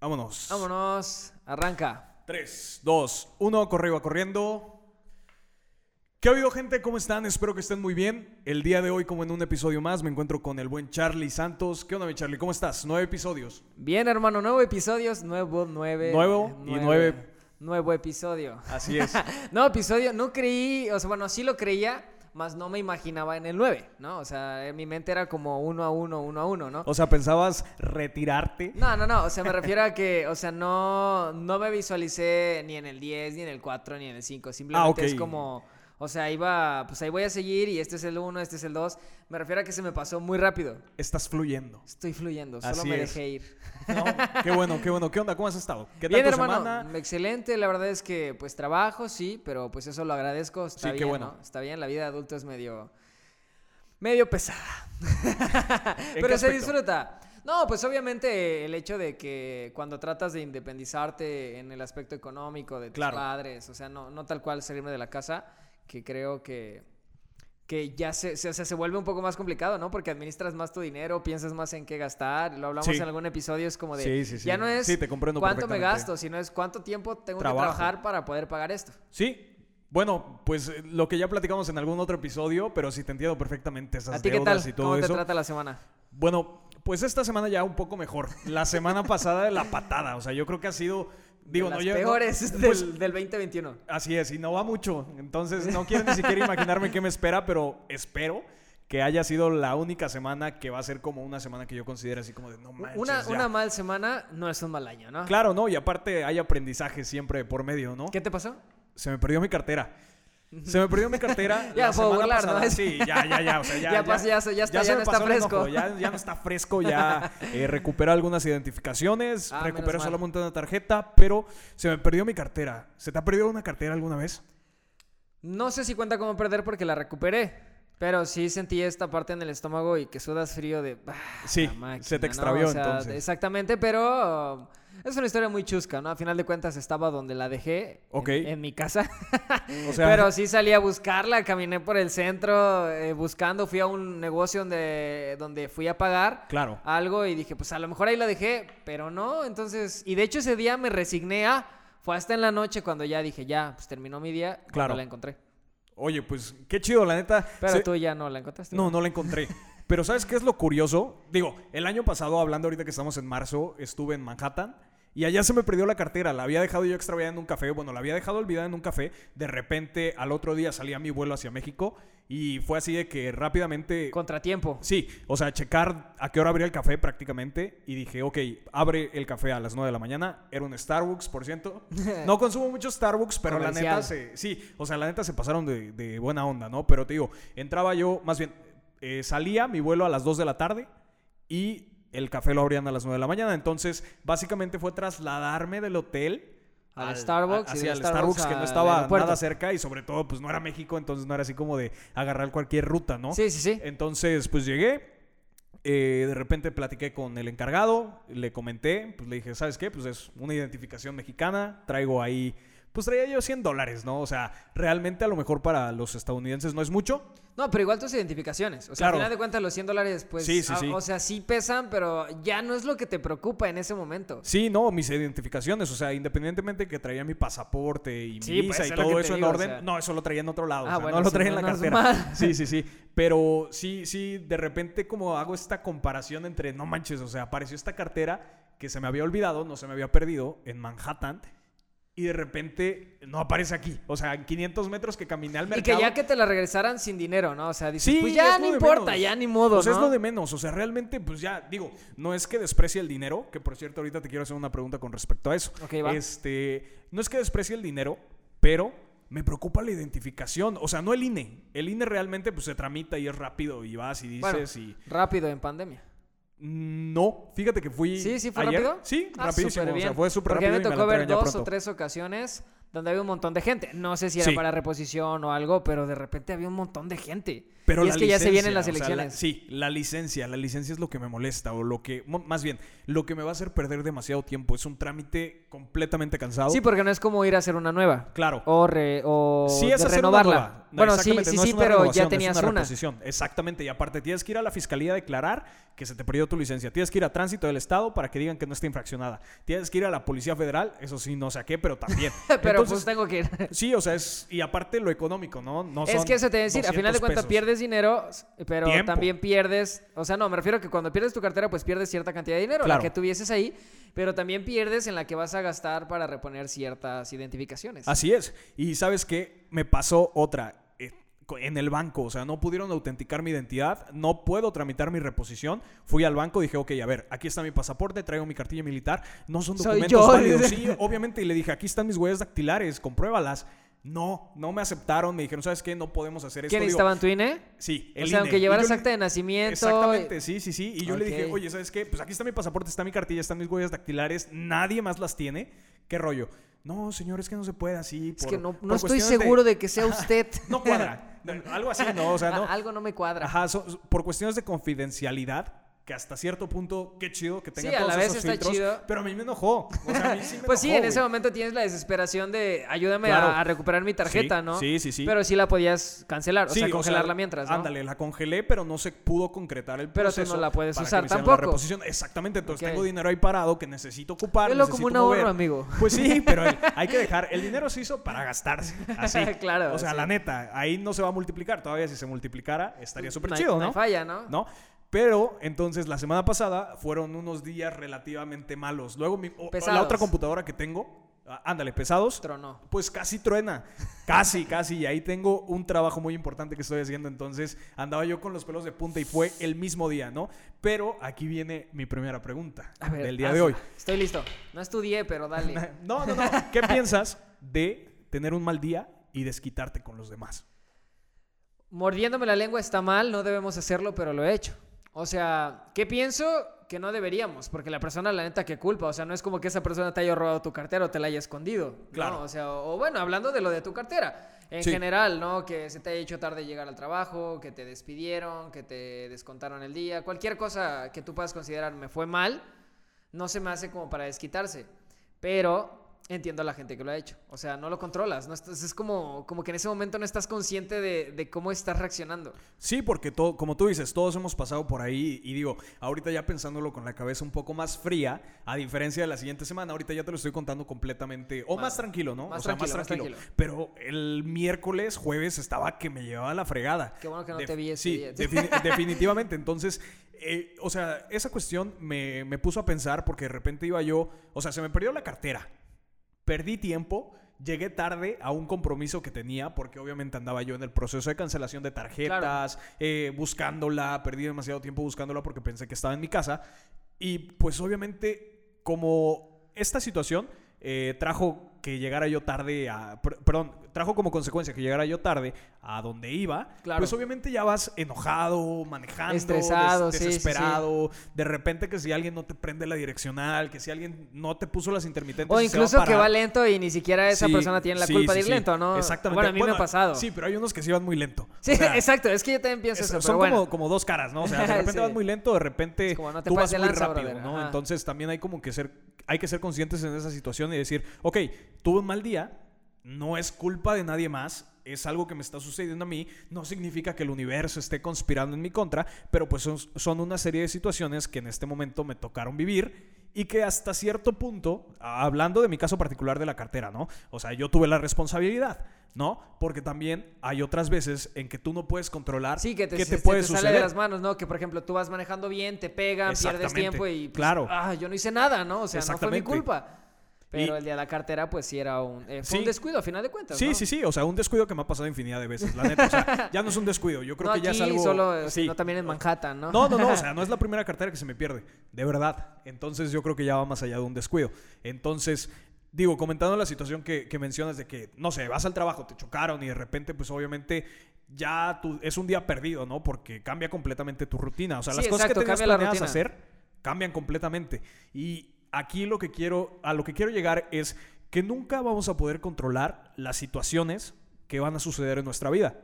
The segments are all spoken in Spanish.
Vámonos. Vámonos, arranca. 3, 2, 1, corre va corriendo. ¿Qué ha habido, gente? ¿Cómo están? Espero que estén muy bien. El día de hoy, como en un episodio más, me encuentro con el buen Charlie Santos. ¿Qué onda, mi Charlie? ¿Cómo estás? Nueve episodios. Bien, hermano, nuevo episodios, nuevo, nueve. Nuevo y nueve. Nuevo episodio. Así es. nuevo episodio, no creí, o sea, bueno, sí lo creía, más no me imaginaba en el 9, ¿no? O sea, en mi mente era como uno a uno, uno a uno, ¿no? O sea, ¿pensabas retirarte? No, no, no, o sea, me refiero a que, o sea, no, no me visualicé ni en el 10, ni en el 4, ni en el 5, simplemente Ah, es como... O sea, iba, pues ahí voy a seguir y este es el 1, este es el 2. Me refiero a que se me pasó muy rápido. Estás fluyendo. Estoy fluyendo, solo Así me es. dejé ir. No, qué bueno, qué bueno. ¿Qué onda? ¿Cómo has estado? ¿Qué tal Bien, tu hermano, semana? excelente. La verdad es que, pues, trabajo, sí, pero pues eso lo agradezco. Está Sí, qué bien, bueno. ¿no? Está bien, la vida de adulto es medio... Medio pesada. qué pero se disfruta. No, pues obviamente el hecho de que cuando tratas de independizarte en el aspecto económico de tus Claro. padres, o sea, no, no tal cual salirme de la casa, que creo que, que ya se, se, se vuelve un poco más complicado, ¿no? Porque administras más tu dinero, piensas más en qué gastar, lo hablamos Sí. en algún episodio, es como de, Sí, sí, sí. ya no es te comprendo cuánto me gasto, sino es cuánto tiempo tengo Trabajo. que trabajar para poder pagar esto. Sí. Bueno, pues eh, lo que ya platicamos en algún otro episodio, pero sí te entiendo perfectamente esas ¿A ti qué deudas tal? y todo ¿Cómo te eso. trata la semana? Bueno, pues esta semana ya un poco mejor. La semana pasada la patada, o sea, yo creo que ha sido digo, De no las llevo- no- peores pues, del, del 2021. Así es, y no va mucho. Entonces, no quiero ni siquiera imaginarme qué me espera, pero espero que haya sido la única semana que va a ser como una semana que yo considere así como de no manches. Una, ya". una mal semana no es un mal año, ¿no? Claro, no, y aparte hay aprendizaje siempre por medio, ¿no? ¿Qué te pasó? Se me perdió mi cartera. Se me perdió mi cartera. Ya la puedo burlar, ¿no? Sí, ya, ya, ya. O sea, ya, Ya pas- ya está- ya no está pasó fresco. Ya, ya no está fresco, ya eh, recuperé algunas identificaciones, Ah, recuperé solamente una tarjeta, pero se me perdió mi cartera. ¿Se te ha perdido una cartera alguna vez? No sé si cuenta como perder porque la recuperé. Pero sí sentí esta parte en el estómago y que sudas frío de... Sí, máquina, se te ¿no? extravió O sea, entonces. Exactamente, pero um, es una historia muy chusca, ¿no? A final de cuentas estaba donde la dejé, en- Ok. en, mi casa. O sea, pero sí salí a buscarla, caminé por el centro eh, buscando, fui a un negocio donde, donde fui a pagar claro. algo y dije, pues a lo mejor ahí la dejé, pero no, entonces... Y de hecho ese día me resigné a... Fue hasta en la noche cuando ya dije, ya, pues terminó mi día, Claro. la encontré. Oye, pues qué chido, la neta. Pero Se- tú ya no la encontraste. No, no la encontré. Pero ¿sabes qué es lo curioso? Digo, el año pasado, hablando ahorita que estamos en marzo, estuve en Manhattan y allá se me perdió la cartera. La había dejado yo extraviada en un café. Bueno, la había dejado olvidada en un café. De repente, al otro día salía mi vuelo hacia México y fue así de que rápidamente... Contratiempo. Sí, o sea, checar a qué hora abría el café prácticamente y dije, ok, abre el café a las 9 de la mañana. Era un Starbucks, por cierto. No consumo mucho Starbucks, pero la neta se... Sí, o sea, la neta se pasaron de, de buena onda, ¿no? Pero te digo, entraba yo, más bien, eh, salía mi vuelo a las 2 de la tarde y el café lo abrían a las 9 de la mañana. Entonces, básicamente fue trasladarme del hotel Al Starbucks y hacia el Starbucks Starbucks que no estaba nada cerca y sobre todo pues no era México, entonces no era así como de agarrar cualquier ruta, ¿no? Sí, sí, sí. Entonces, pues llegué. eh, de repente platiqué con el encargado, le comenté, pues le dije, ¿sabes qué? Pues es una identificación mexicana, traigo ahí, pues traía yo 100 dólares, ¿no? O sea, realmente a lo mejor para los estadounidenses no es mucho. No, pero igual tus identificaciones. O sea, Claro. al final de cuentas, los 100 dólares, pues. Sí, sí, a- sí. O sea, sí pesan, pero ya no es lo que te preocupa en ese momento. Sí, no, mis identificaciones, o sea, independientemente que traía mi pasaporte y mi pues, visa y todo eso en o orden, sea. no, eso lo traía en otro lado, Ah, o sea, bueno, no lo traía en la cartera. Sí, sí, sí, pero sí, sí, de repente como hago esta comparación entre, no manches, o sea, apareció esta cartera que se me había olvidado, no se me había perdido en Manhattan. Y de repente no aparece aquí. O sea, en 500 metros que caminé al Y mercado. que ya que te la regresaran sin dinero, ¿no? O sea, dices, Sí, pues es ya no importa, menos. ya ni modo, Pues ¿no? es lo de menos. O sea, realmente, pues ya, digo, no es que desprecie el dinero, que por cierto, ahorita te quiero hacer una pregunta con respecto a eso. Ok, va. Este, no es que desprecie el dinero, pero me preocupa la identificación. O sea, no el INE. El INE realmente, pues se tramita y es rápido y vas y Bueno, dices y. rápido en pandemia. No, fíjate que fui. ¿Sí? ¿Sí fue ayer. rápido? Sí, Ah, rapidísimo. súper O sea, bien. fue súper Porque rápido. mí me tocó ver dos o tres ocasiones donde había un montón de gente. No sé si era Sí. para reposición o algo, pero de repente había un montón de gente. Pero Y la es que ya se vienen las o sea, la- elecciones. sí, la licencia, la licencia es lo que me molesta o lo que, más bien, lo que me va a hacer perder demasiado tiempo. Es un trámite completamente cansado. Sí, porque no es como ir a hacer una nueva. claro. O, re- o Sí, es hacer renovarla. una nueva. No, bueno, sí, sí, no sí, pero ya es tenías una. Exactamente. Y aparte, tienes que ir a la fiscalía a declarar que se te perdió tu licencia. Tienes que ir a tránsito del estado para que digan que no está infraccionada. Tienes que ir a la policía federal, eso sí, no sé a qué, pero también. pero Entonces, pues tengo que ir. sí, o sea, es. Y aparte lo económico, ¿no? no es son que eso te voy a decir, a final de 200 cuentas pesos. Pierdes dinero, pero Tiempo. también pierdes, o sea, no, me refiero a que cuando pierdes tu cartera, pues pierdes cierta cantidad de dinero, Claro. la que tuvieses ahí, pero también pierdes en la que vas a gastar para reponer ciertas identificaciones. Así es. Y sabes qué? Me pasó otra. eh, En el banco, o sea, no pudieron autenticar mi identidad, no puedo tramitar mi reposición. Fui al banco, dije, ok, a ver, aquí está mi pasaporte, traigo mi cartilla militar, no son documentos válidos. Sí, obviamente, y le dije, aquí están mis huellas dactilares, compruébalas. No, no me aceptaron, me dijeron, ¿sabes qué? No podemos hacer esto. ¿Quién Digo, necesitaban tu INE? Sí, O el sea, INE. aunque llevaras acta de nacimiento. Exactamente, sí, sí, sí. Y yo le dije, oye, ¿sabes qué? Pues aquí está mi pasaporte, está mi cartilla, están mis huellas dactilares, nadie más las tiene. ¿Qué rollo? No, señor, es que no se puede así. Es que no, no estoy seguro de... que sea usted. No cuadra. Algo así, no, o sea, no. Algo no me cuadra. Ajá, so- por cuestiones de confidencialidad, que hasta cierto punto, qué chido que tenga Sí, a todos la vez esos está filtros, chido. Pero a mí me enojó. O sea, a mí sí me Pues sí, en ese momento tienes la desesperación de ayúdame Claro. a, a recuperar mi tarjeta, Sí, ¿no? sí, sí, sí. Pero sí la podías cancelar, o sea, congelarla mientras, ¿no? Ándale, la congelé, pero no se pudo concretar el Pero tú proceso. no la puedes para que usar me tampoco. La reposición. Exactamente, entonces tengo dinero ahí parado que necesito ocupar. Velo como un ahorro, amigo. Pues sí, pero el- hay que dejar. El dinero se hizo para gastarse. Así. Claro, O sea, la neta, ahí no se va a multiplicar. Todavía si se multiplicara, estaría súper chido, no ¿no? falla, ¿no? ¿no? Pero entonces la semana pasada fueron unos días relativamente malos. Luego mi- o- la otra computadora que tengo, ah, ándale, pesados, Tronó. pues casi truena. Casi, casi. Y ahí tengo un trabajo muy importante que estoy haciendo. Entonces andaba yo con los pelos de punta y fue el mismo día, ¿no? Pero aquí viene mi primera pregunta A ver, del día de hoy. Estoy listo. No estudié, pero dale. No, no, no. ¿Qué piensas de tener un mal día y desquitarte con los demás? Mordiéndome la lengua está mal, no debemos hacerlo, pero lo he hecho. O sea, ¿qué pienso? Que no deberíamos, porque la persona, la neta, que culpa. O sea, no es como que esa persona te haya robado tu cartera o te la haya escondido. ¿no? Claro. O sea, o, o bueno, hablando de lo de tu cartera. En Sí. general, ¿no? Que se te haya hecho tarde llegar al trabajo, que te despidieron, que te descontaron el día. Cualquier cosa que tú puedas considerar me fue mal, no se me hace como para desquitarse. Pero entiendo a la gente que lo ha hecho. O sea, no lo controlas. No estás- es como, como que en ese momento no estás consciente de, de cómo estás reaccionando. Sí, porque todo, como tú dices, todos hemos pasado por ahí y digo, ahorita ya pensándolo con la cabeza un poco más fría, a diferencia de la siguiente semana, ahorita ya te lo estoy contando completamente, o más, Más- tranquilo, ¿no? más o sea, más tranquilo, tranquilo. más tranquilo. Pero el miércoles, jueves, estaba que me llevaba la fregada. Qué bueno que no te vi ese Sí, día. defini- definitivamente. Entonces, eh, o sea, esa cuestión me, me puso a pensar porque de repente iba yo, o sea, se me perdió la cartera. Perdí tiempo, llegué tarde a un compromiso que tenía, porque obviamente andaba yo en el proceso de cancelación de tarjetas, eh, buscándola, perdí demasiado tiempo buscándola porque pensé que estaba en mi casa. Y pues obviamente, como esta situación eh, trajo que llegara yo tarde a... per- perdón, trajo como consecuencia que llegara yo tarde a donde iba, Claro. pues obviamente ya vas enojado, manejando, Estresado, des- sí, sí, sí. desesperado, de repente que si alguien no te prende la direccional, que si alguien no te puso las intermitentes O y se va a incluso que va lento y ni siquiera esa Sí, persona tiene la culpa de ir lento, ¿no? Exactamente. Bueno, a mí me ha pasado. Sí, pero hay unos que sí van muy lento. Sí, O sea, exacto. Es que yo también pienso es- eso, son pero bueno. como, como dos caras, ¿no? O sea, de repente vas muy lento, de repente Es como, no te tú vas muy lanza, rápido, brother. ¿no? Ajá. Entonces también hay como que ser, hay que ser conscientes en esa situación y decir, ok, tuve un mal día, no es culpa de nadie más, es algo que me está sucediendo a mí, no significa que el universo esté conspirando en mi contra, pero pues son, son una serie de situaciones que en este momento me tocaron vivir y que hasta cierto punto, hablando de mi caso particular de la cartera, ¿no? O sea, yo tuve la responsabilidad, ¿no? Porque también hay otras veces en que tú no puedes controlar Sí, que te, qué te puede te sale de las manos, ¿no? Que por ejemplo tú vas manejando bien, te pegan, pierdes tiempo y pues, claro. ah, yo no hice nada, ¿no? O sea, no fue mi culpa. Pero Y- el día de la cartera, pues sí era un, eh, fue Sí. un descuido a final de cuentas. Sí, ¿no? sí, sí. O sea, un descuido que me ha pasado infinidad de veces, la neta. O sea, ya no es un descuido. Yo creo no que ya aquí, es algo. solo, eh, sí. sino también en Manhattan, ¿no? No, no, no. O sea, no es la primera cartera que se me pierde. De verdad. Entonces yo creo que ya va más allá de un descuido. Entonces, digo, comentando la situación que, que mencionas de que, no sé, vas al trabajo, te chocaron y de repente, pues obviamente ya tú, es un día perdido, ¿no? Porque cambia completamente tu rutina. O sea, Sí, las cosas exacto, que tenías planeadas hacer cambian completamente. Y aquí lo que quiero, a lo que quiero llegar es que nunca vamos a poder controlar las situaciones que van a suceder en nuestra vida.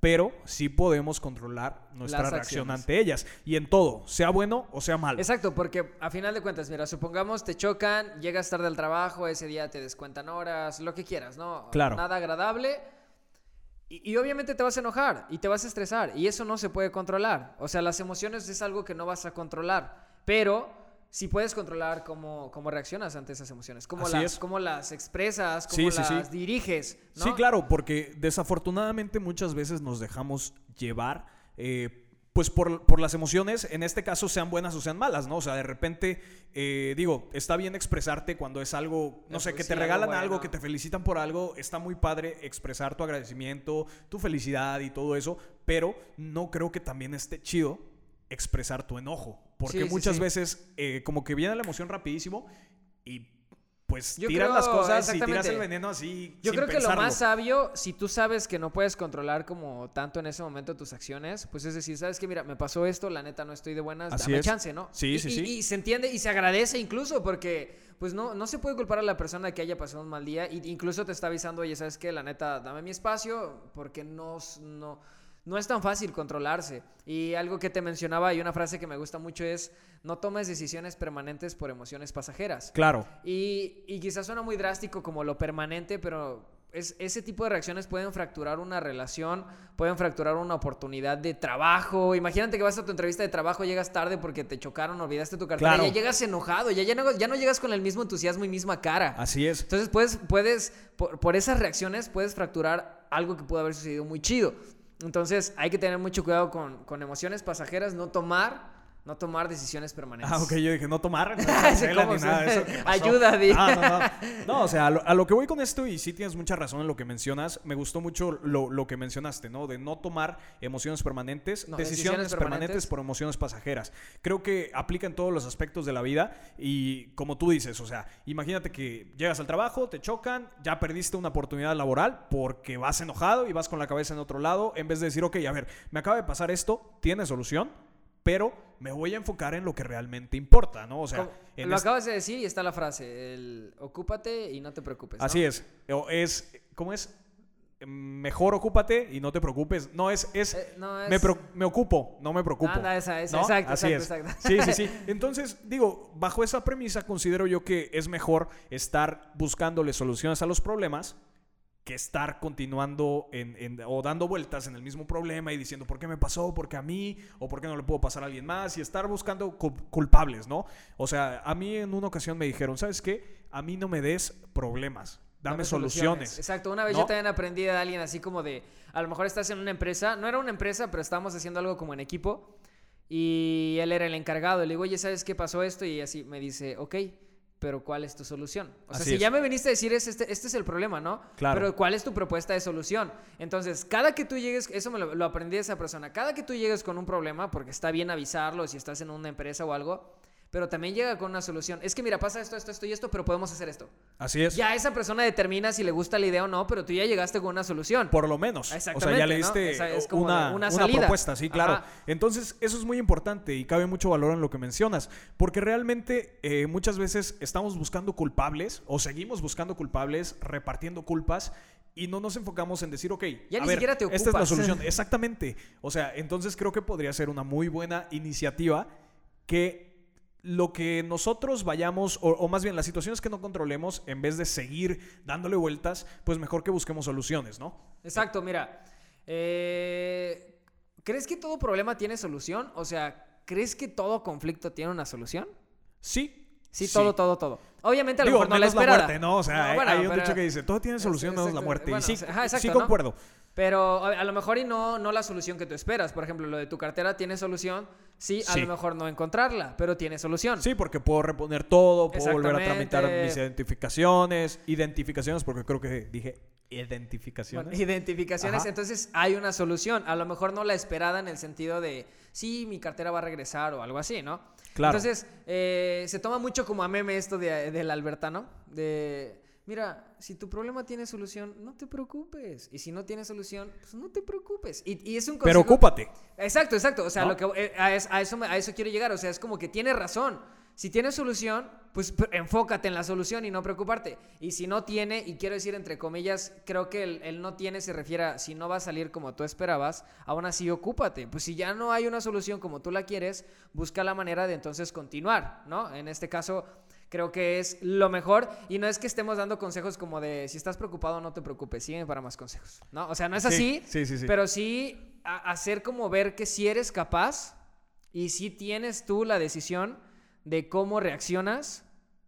pero sí podemos controlar nuestra Las reacción acciones. ante ellas. Y en todo, sea bueno o sea malo. Exacto, porque a final de cuentas, mira, supongamos te chocan, llegas tarde al trabajo, ese día te descuentan horas, lo que quieras, ¿no? Claro. Nada agradable. Y, y obviamente te vas a enojar y te vas a estresar y eso no se puede controlar. O sea, las emociones es algo que no vas a controlar, pero sí puedes controlar cómo, cómo reaccionas ante esas emociones, cómo, Así las, es. cómo las expresas, Sí, cómo sí, sí. las diriges. ¿no? Sí, claro, porque desafortunadamente muchas veces nos dejamos llevar. eh, pues por, por las emociones, en este caso sean buenas o sean malas, ¿no? O sea, de repente, eh, digo, está bien expresarte cuando es algo, no sé, que te algo regalan bueno. algo, que te felicitan por algo, está muy padre expresar tu agradecimiento, tu felicidad y todo eso, pero no creo que también esté chido expresar tu enojo, porque Sí, muchas sí. veces eh, como que viene la emoción rapidísimo y pues Yo tiras creo- las cosas y tiras el veneno así. Yo sin creo que lo más sabio, si tú sabes que no puedes controlar como tanto en ese momento tus acciones, pues es decir, sabes que mira, me pasó esto, la neta no estoy de buenas, Así dame es. chance, ¿no? Sí, Y- sí, sí. Y se entiende y se agradece incluso porque pues no, no se puede culpar a la persona que haya pasado un mal día y incluso te está avisando, oye, sabes que la neta, dame mi espacio porque no, no es tan fácil controlarse. Y algo que te mencionaba y una frase que me gusta mucho es, no tomes decisiones permanentes por emociones pasajeras. Claro. Y, y quizás suena muy drástico como lo permanente, pero es, ese tipo de reacciones pueden fracturar una relación, pueden fracturar una oportunidad de trabajo. Imagínate que vas a tu entrevista de trabajo, llegas tarde porque te chocaron, olvidaste tu cartera, Claro. ya llegas enojado, ya, ya, no, ya no llegas con el mismo entusiasmo y misma cara. Así es. Entonces puedes, puedes por, por esas reacciones, puedes fracturar algo que pudo haber sucedido muy chido. Entonces hay que tener mucho cuidado con, con emociones pasajeras, no tomar, no tomar decisiones permanentes. Ah, ok, yo dije no tomar, no Sí, cancela ¿cómo ni nada de eso. Ayuda, di. Ah, no, no. No, o sea, a lo, a lo que voy con esto, y sí tienes mucha razón en lo que mencionas, me gustó mucho lo, lo que mencionaste, ¿no? De no tomar emociones permanentes, No, decisiones, decisiones permanentes. permanentes. por emociones pasajeras. Creo que aplica en todos los aspectos de la vida y como tú dices, o sea, imagínate que llegas al trabajo, te chocan, ya perdiste una oportunidad laboral porque vas enojado y vas con la cabeza en otro lado, en vez de decir, ok, a ver, me acaba de pasar esto, tiene solución, pero me voy a enfocar en lo que realmente importa, ¿no? O sea, en lo este- acabas de decir y está la frase, el ocúpate y no te preocupes. ¿no? Así es. O es, ¿cómo es? Mejor ocúpate y no te preocupes. No, es, es, Eh, no, Me, pro- me ocupo, no me preocupo. Anda, esa, esa, ¿no? exacto, Así exacto, es. exacto. Sí, sí, sí. Entonces, digo, bajo esa premisa considero yo que es mejor estar buscándole soluciones a los problemas que estar continuando en, en- o dando vueltas en el mismo problema y diciendo por qué me pasó, por qué a mí, o por qué no le puedo pasar a alguien más, y estar buscando cul- culpables, ¿no? O sea, a mí en una ocasión me dijeron, ¿sabes qué? A mí no me des problemas, dame, soluciones. Exacto, una vez ¿no? yo también aprendí de alguien así como de, a lo mejor estás en una empresa, no era una empresa, pero estábamos haciendo algo como en equipo y él era el encargado. Le digo, oye, ¿sabes qué pasó esto? Y así me dice, ok, pero ¿cuál es tu solución? O sea, Así si es. ya me viniste a decir, es este, este es el problema, ¿no? Claro. Pero ¿cuál es tu propuesta de solución? Entonces, cada que tú llegues, eso me lo, lo aprendí de esa persona, cada que tú llegues con un problema, porque está bien avisarlo si estás en una empresa o algo, pero también llega con una solución. Es que mira, pasa esto, esto, esto y esto, pero podemos hacer esto. Así es. Ya esa persona determina si le gusta la idea o no, pero tú ya llegaste con una solución. Por lo menos. O sea, Exactamente, ya le ¿no? diste Esa es como una, una una propuesta, sí, claro. Ajá. Entonces, eso es muy importante y cabe mucho valor en lo que mencionas, porque realmente eh, muchas veces estamos buscando culpables o seguimos buscando culpables, repartiendo culpas. Y no nos enfocamos en decir, ok, Ya a ni ver, siquiera te esta es la solución. Exactamente. O sea, entonces creo que podría ser una muy buena iniciativa que lo que nosotros vayamos, o, o más bien las situaciones que no controlemos, en vez de seguir dándole vueltas, pues mejor que busquemos soluciones, ¿no? Exacto, mira. eh, ¿Crees que todo problema tiene solución? O sea, ¿crees que todo conflicto tiene una solución? Sí. Sí, todo, todo, todo. Obviamente a lo Digo, mejor no la menos la, esperada. muerte, ¿no? O sea, No, hay- bueno, hay un dicho que dice, todo tiene solución Es- menos la muerte. bueno, y sí, ajá, exacto, sí ¿no? concuerdo. Pero a, lo mejor y no, no la solución que tú esperas. Por ejemplo, lo de tu cartera tiene solución. Sí, a Sí. lo mejor no encontrarla, pero tiene solución. Sí, porque puedo reponer todo, puedo volver a tramitar mis identificaciones, identificaciones, porque creo que dije identificaciones. Bueno, identificaciones, Ajá. entonces hay una solución. A lo mejor no la esperada en el sentido de, sí, mi cartera va a regresar o algo así, ¿no? Claro. Entonces, eh, se toma mucho como a meme esto de, del albertano, de, mira, si tu problema tiene solución, no te preocupes. Y si no tiene solución, pues no te preocupes. Y, y es un Pero consejo- ocúpate. Exacto, exacto. O sea, ¿No? lo que, eh, a, a eso, a eso quiero llegar. O sea, es como que tiene razón. Si tiene solución, pues enfócate en la solución y no preocuparte. Y si no tiene, y quiero decir entre comillas, creo que el, el no tiene se refiere a si no va a salir como tú esperabas, aún así ocúpate. Pues si ya no hay una solución como tú la quieres, busca la manera de entonces continuar, ¿no? En este caso, creo que es lo mejor. Y no es que estemos dando consejos como de si estás preocupado, no te preocupes, sígueme para más consejos, ¿no? O sea, no es Sí, así, sí, sí, sí. pero sí hacer como ver que si eres capaz y si tienes tú la decisión de cómo reaccionas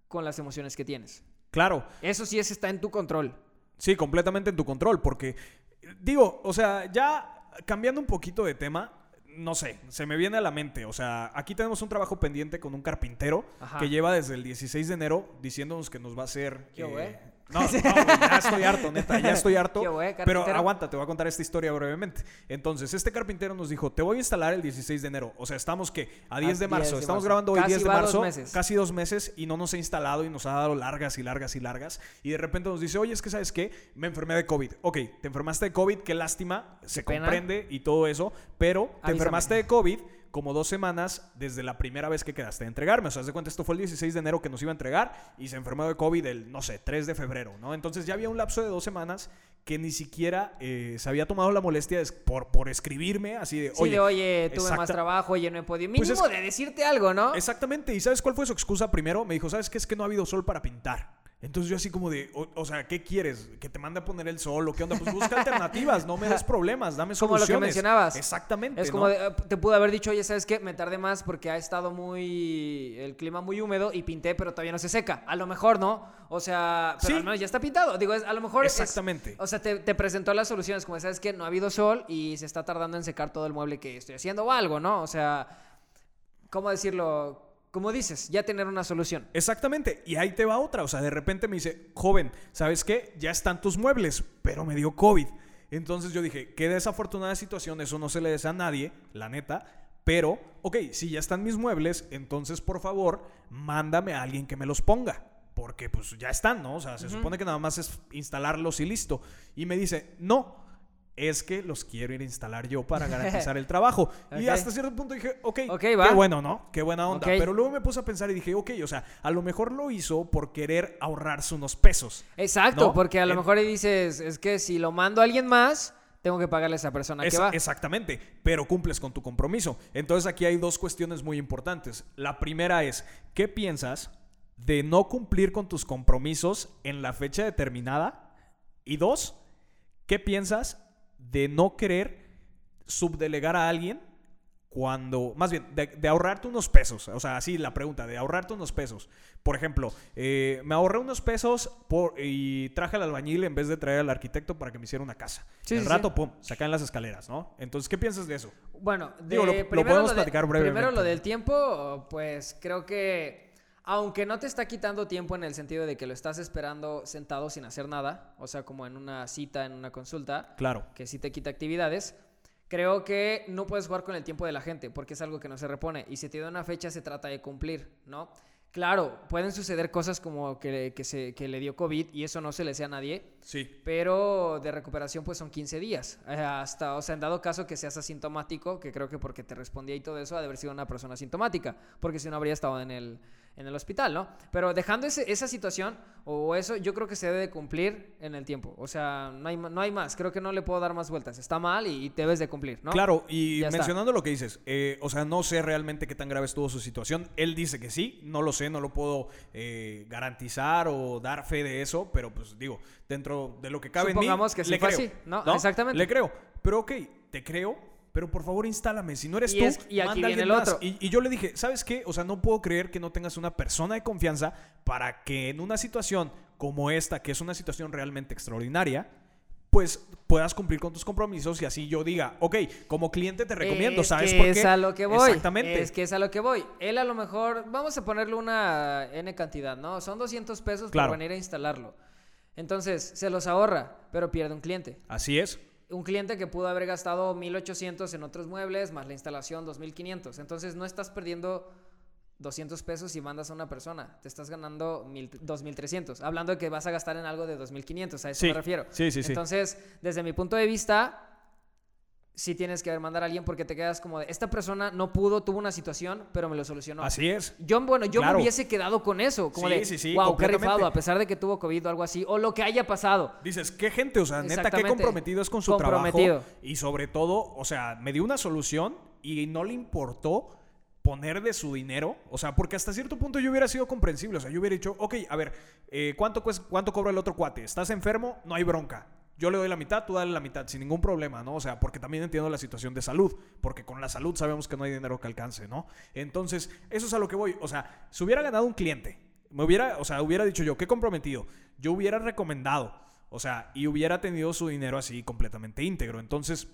con las emociones que tienes. Claro, Eso sí es, está en tu control. sí, completamente en tu control, porque digo, o sea, ya cambiando un poquito de tema, no sé, se me viene a la mente, o sea, aquí tenemos un trabajo pendiente con un carpintero Ajá. que lleva desde el 16 de enero diciéndonos que nos va a hacer... ¿Qué, güey? No, no, ya estoy harto, neta, ya estoy harto. ¿Qué, güey, pero aguanta, te voy a contar esta historia brevemente. Entonces, este carpintero nos dijo, te voy a instalar el 16 de enero. O sea, estamos que a 10 de 10 marzo, de estamos marzo. grabando hoy Casi 10 de dos marzo, meses. casi dos meses y no nos ha instalado y nos ha dado largas y largas y largas. Y de repente nos dice, oye, es que sabes qué, me enfermé de COVID. Ok, te enfermaste de COVID, qué lástima, se pena. comprende y todo eso, pero te Avísame. enfermaste de COVID como dos semanas desde la primera vez que quedaste de entregarme. O sea, haz de cuenta, esto fue el 16 de enero que nos iba a entregar y se enfermó de COVID el, no sé, 3 de febrero, ¿no? Entonces ya había un lapso de dos semanas que ni siquiera eh, se había tomado la molestia de- por, por escribirme así de, Sí, oye, de, oye, tuve más trabajo, oye, no he podido. Pues Mínimo es- de decirte algo, ¿no? Exactamente. ¿Y sabes cuál fue su excusa primero? Me dijo, ¿sabes qué? Es que no ha habido sol para pintar. Entonces yo así como de, o, o sea, ¿qué quieres? ¿Que te mande a poner el sol o qué onda? Pues busca alternativas, no me des problemas, dame Como lo que soluciones. mencionabas. Exactamente. Es como ¿no? de, eh, te pude haber dicho, oye, ¿sabes qué? Me tardé más porque ha estado muy. el clima muy húmedo y pinté, pero todavía no se seca. A lo mejor no. O sea, pero Sí. al menos ya está pintado. Digo, es- a lo mejor. es- Exactamente. o sea, te, te presentó las soluciones, como sabes que no ha habido sol y se está tardando en secar todo el mueble que estoy haciendo o algo, ¿no? O sea, ¿cómo decirlo? Como dices, ya tener una solución. Exactamente. Y ahí te va otra. O sea, de repente me dice, joven, ¿sabes qué? Ya están tus muebles, pero me dio COVID. Entonces yo dije, qué desafortunada situación, eso no se le desea a nadie, la neta. Pero, ok, si ya están mis muebles, entonces por favor, mándame a alguien que me los ponga. Porque pues ya están, ¿no? O sea, se supone que nada más es instalarlos y listo. Y me dice, no, es que los quiero ir a instalar yo para garantizar el trabajo. Y hasta cierto punto dije, ok, Ok, qué bueno, ¿no? Qué buena onda. Pero luego me puse a pensar y dije, ok, o sea, a lo mejor lo hizo por querer ahorrarse unos pesos. Exacto, ¿No? porque a lo mejor ahí dices, es que si lo mando a alguien más, tengo que pagarle a esa persona que va. Exactamente, pero cumples con tu compromiso. Entonces aquí hay dos cuestiones muy importantes. La primera es, ¿qué piensas de no cumplir con tus compromisos en la fecha determinada? Y dos, ¿qué piensas de no querer subdelegar a alguien cuando, más bien, de, de ahorrarte unos pesos? O sea, así la pregunta, de ahorrarte unos pesos. Por ejemplo, eh, me ahorré unos pesos por, y traje al albañil en vez de traer al arquitecto para que me hiciera una casa. Sí, El sí, rato, sí. pum, se caen las escaleras, ¿no? Entonces, ¿qué piensas de eso? Bueno, de, Digo, lo- lo primero, podemos de- platicar primero brevemente. lo del tiempo, pues creo que aunque no te está quitando tiempo en el sentido de que lo estás esperando sentado sin hacer nada, o sea, como en una cita, en una consulta, Claro. que sí te quita actividades, creo que no puedes jugar con el tiempo de la gente porque es algo que no se repone y si te da una fecha se trata de cumplir, ¿no? Claro, pueden suceder cosas como que, que, se, que le dio COVID y eso no se le sea a nadie, Sí. pero de recuperación pues son 15 días. Eh, hasta, o sea, en dado caso que seas asintomático, que creo que porque te respondía y todo eso, ha de haber sido una persona asintomática, porque si no habría estado en el, en el hospital, ¿no? Pero dejando ese- esa situación o eso, yo creo que se debe de cumplir en el tiempo. O sea, no hay, no hay más, creo que no le puedo dar más vueltas. Está mal y, y debes de cumplir, ¿no? Claro, y Ya está. mencionando lo que dices, eh, o sea, no sé realmente qué tan grave estuvo su situación. Él dice que sí, no lo sé, no lo puedo eh, garantizar o dar fe de eso, pero pues digo, dentro de lo que cabe Supongamos en mí, que sí le fue creo. así, ¿no? Exactamente. Le creo, pero ok, te creo, pero por favor instálame. Si no eres Y tú, es- y aquí manda a viene alguien el más. otro. Y, y yo le dije, ¿sabes qué? O sea, no puedo creer que no tengas una persona de confianza para que en una situación como esta, que es una situación realmente extraordinaria, pues puedas cumplir con tus compromisos y así yo diga, ok, como cliente te recomiendo, Es ¿sabes que por qué? Es a lo que voy. Exactamente. Es que es a lo que voy. Él a lo mejor, vamos a ponerle una N cantidad, ¿no? Son 200 pesos Claro. por venir a instalarlo. Entonces, se los ahorra, pero pierde un cliente. Así es. Un cliente que pudo haber gastado 1800 en otros muebles, más la instalación 2500. Entonces, no estás perdiendo 200 pesos y mandas a una persona. Te estás ganando mil- 2300. Hablando de que vas a gastar en algo de 2500, a eso Sí, me refiero. sí, sí, sí. Entonces, desde mi punto de vista, sí tienes que mandar a alguien porque te quedas como de, esta persona no pudo, tuvo una situación, pero me lo solucionó. Así es. Yo, bueno, yo Claro. me hubiese quedado con eso, como Sí, de, sí, sí, wow, qué rifado, a pesar de que tuvo COVID o algo así, o lo que haya pasado. Dices, qué gente, o sea, neta, qué comprometido es con su Comprometido. trabajo. Y sobre todo, o sea, me dio una solución y no le importó poner de su dinero. O sea, porque hasta cierto punto yo hubiera sido comprensible. O sea, yo hubiera dicho, ok, a ver, eh, ¿cuánto, cues- ¿cuánto cobra el otro cuate? ¿Estás enfermo? No hay bronca. Yo le doy la mitad, tú dale la mitad, sin ningún problema, ¿no? O sea, porque también entiendo la situación de salud, porque con la salud sabemos que no hay dinero que alcance, ¿no? Entonces, eso es a lo que voy. O sea, si hubiera ganado un cliente, me hubiera, o sea, hubiera dicho yo, qué comprometido, yo hubiera recomendado, o sea, y hubiera tenido su dinero así completamente íntegro. Entonces,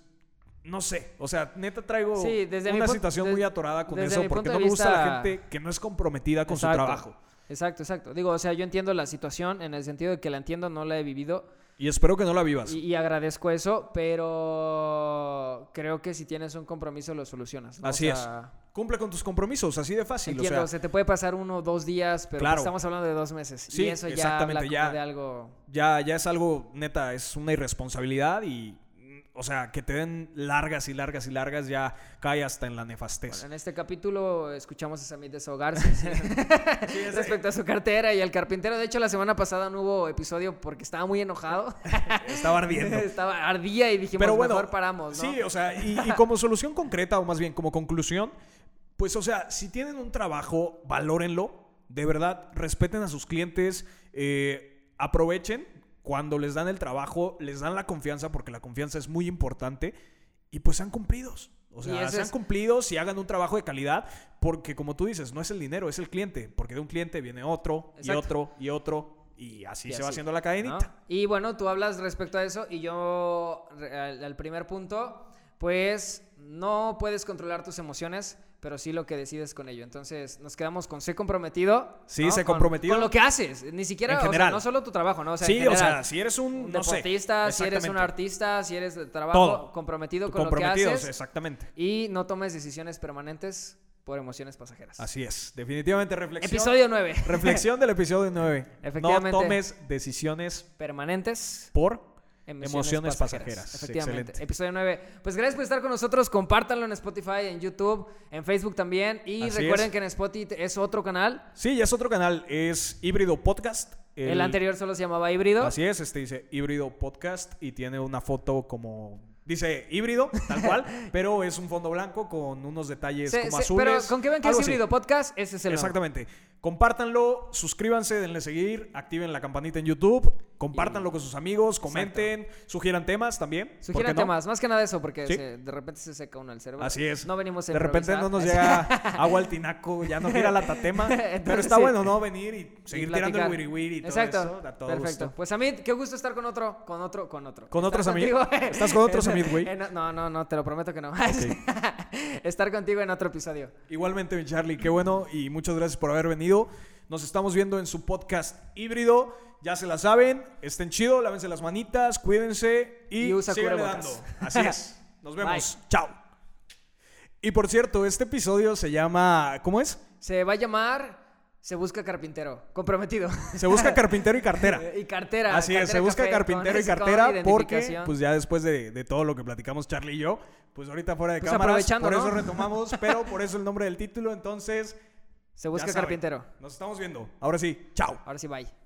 no sé, o sea, neta traigo Sí, desde mi una situación muy atorada con eso, porque no me gusta la vista- gente que no es comprometida con Exacto. su trabajo. Exacto, exacto. Digo, o sea, yo entiendo la situación en el sentido de que la entiendo, no la he vivido Y espero que no la vivas. y, y agradezco eso, pero creo que si tienes un compromiso lo solucionas. ¿no? O Así es. Cumple con tus compromisos, así de fácil. Entiendo, o sea, se te puede pasar uno o dos días, pero Claro. estamos hablando de dos meses. Sí, y eso ya exactamente, habla como ya. de algo... ya, ya es algo, neta, es una irresponsabilidad y, o sea, que te den largas y largas y largas ya cae hasta en la nefastez. Bueno, en este capítulo escuchamos a Samit desahogarse sí, respecto a su cartera y al carpintero. De hecho, la semana pasada no hubo episodio porque estaba muy enojado. Estaba ardiendo. estaba ardía y dijimos, Pero bueno, mejor paramos, ¿no? Sí, o sea, y, y como solución concreta, o más bien como conclusión, pues, o sea, si tienen un trabajo, valórenlo. De verdad, respeten a sus clientes, eh, aprovechen cuando les dan el trabajo, les dan la confianza, porque la confianza es muy importante, y pues sean cumplidos. O sea, sean es- cumplidos y hagan un trabajo de calidad, porque como tú dices, no es el dinero, es el cliente, porque de un cliente viene otro, y otro, y otro, y así Y se va haciendo la ¿no? cadenita. Y bueno, tú hablas respecto a eso y yo al primer punto, pues no puedes controlar tus emociones, pero sí lo que decides con ello. Entonces nos quedamos con ser comprometido. Sí, ¿no? sé Con- comprometido. Con, lo que haces, ni siquiera, En o sea, general. no solo tu trabajo, ¿no? O sea, en sí, o sea, general. si eres un, un no sé, deportista, si eres un artista, si eres de trabajo, Todo. comprometido con lo que haces exactamente. y no tomes decisiones permanentes por emociones pasajeras. Así es, definitivamente reflexión. Episodio 9. Reflexión del episodio 9. Efectivamente. No tomes decisiones Permanentes por Emociones, Emociones pasajeras. pasajeras. Efectivamente. Excelente. Episodio 9. Pues gracias por estar con nosotros. Compártanlo en Spotify, en YouTube, en Facebook también. Y Así recuerden es. que en Spotify es otro canal. Sí, ya es otro canal, es Híbrido Podcast. El, anterior solo se llamaba Híbrido. Así es, este dice Híbrido Podcast y tiene una foto como dice híbrido, tal cual, pero es un fondo blanco con unos detalles como azules. pero con que vean que es así. Híbrido Podcast, ese es el nombre. Exactamente. Compártanlo, suscríbanse, denle seguir, activen la campanita en YouTube, compártanlo con sus amigos, comenten, sugieran temas también. ¿por Sugieran no? temas, más que nada eso, porque Sí. se- de repente se seca uno el cerebro. Así es. No venimos a De repente no nos llega agua al tinaco, ya nos gira la tatema. pero está sí. bueno, ¿no? Venir y Y seguir tirando el platicar. wiri wiri y todo Exacto. eso. A todo Perfecto. gusto. Pues Amit, qué gusto estar con otro, con otro, con otro. ¿Con otros contigo- ¿Estás con otros Amit, güey? No, no, no, te lo prometo que no. estar contigo en otro episodio. Igualmente, mi Charlie, qué bueno y muchas gracias por haber venido. Nos estamos viendo en su podcast híbrido. Ya se la saben, estén chido, lávense las manitas, cuídense y, Y usa dando. Así es. Nos vemos. Bye. Chao. Y por cierto, este episodio se llama. ¿Cómo es? Se va a llamar Se busca carpintero. Comprometido. Se busca carpintero y cartera. y cartera. Así es, se busca carpintero y cartera porque, pues ya después de, de todo lo que platicamos Charlie y yo, pues ahorita fuera de Pues cámaras, por ¿no? eso retomamos, pero por eso el nombre del título, entonces Se busca ya saben, carpintero. Nos estamos viendo. Ahora sí, chao. Ahora sí, bye.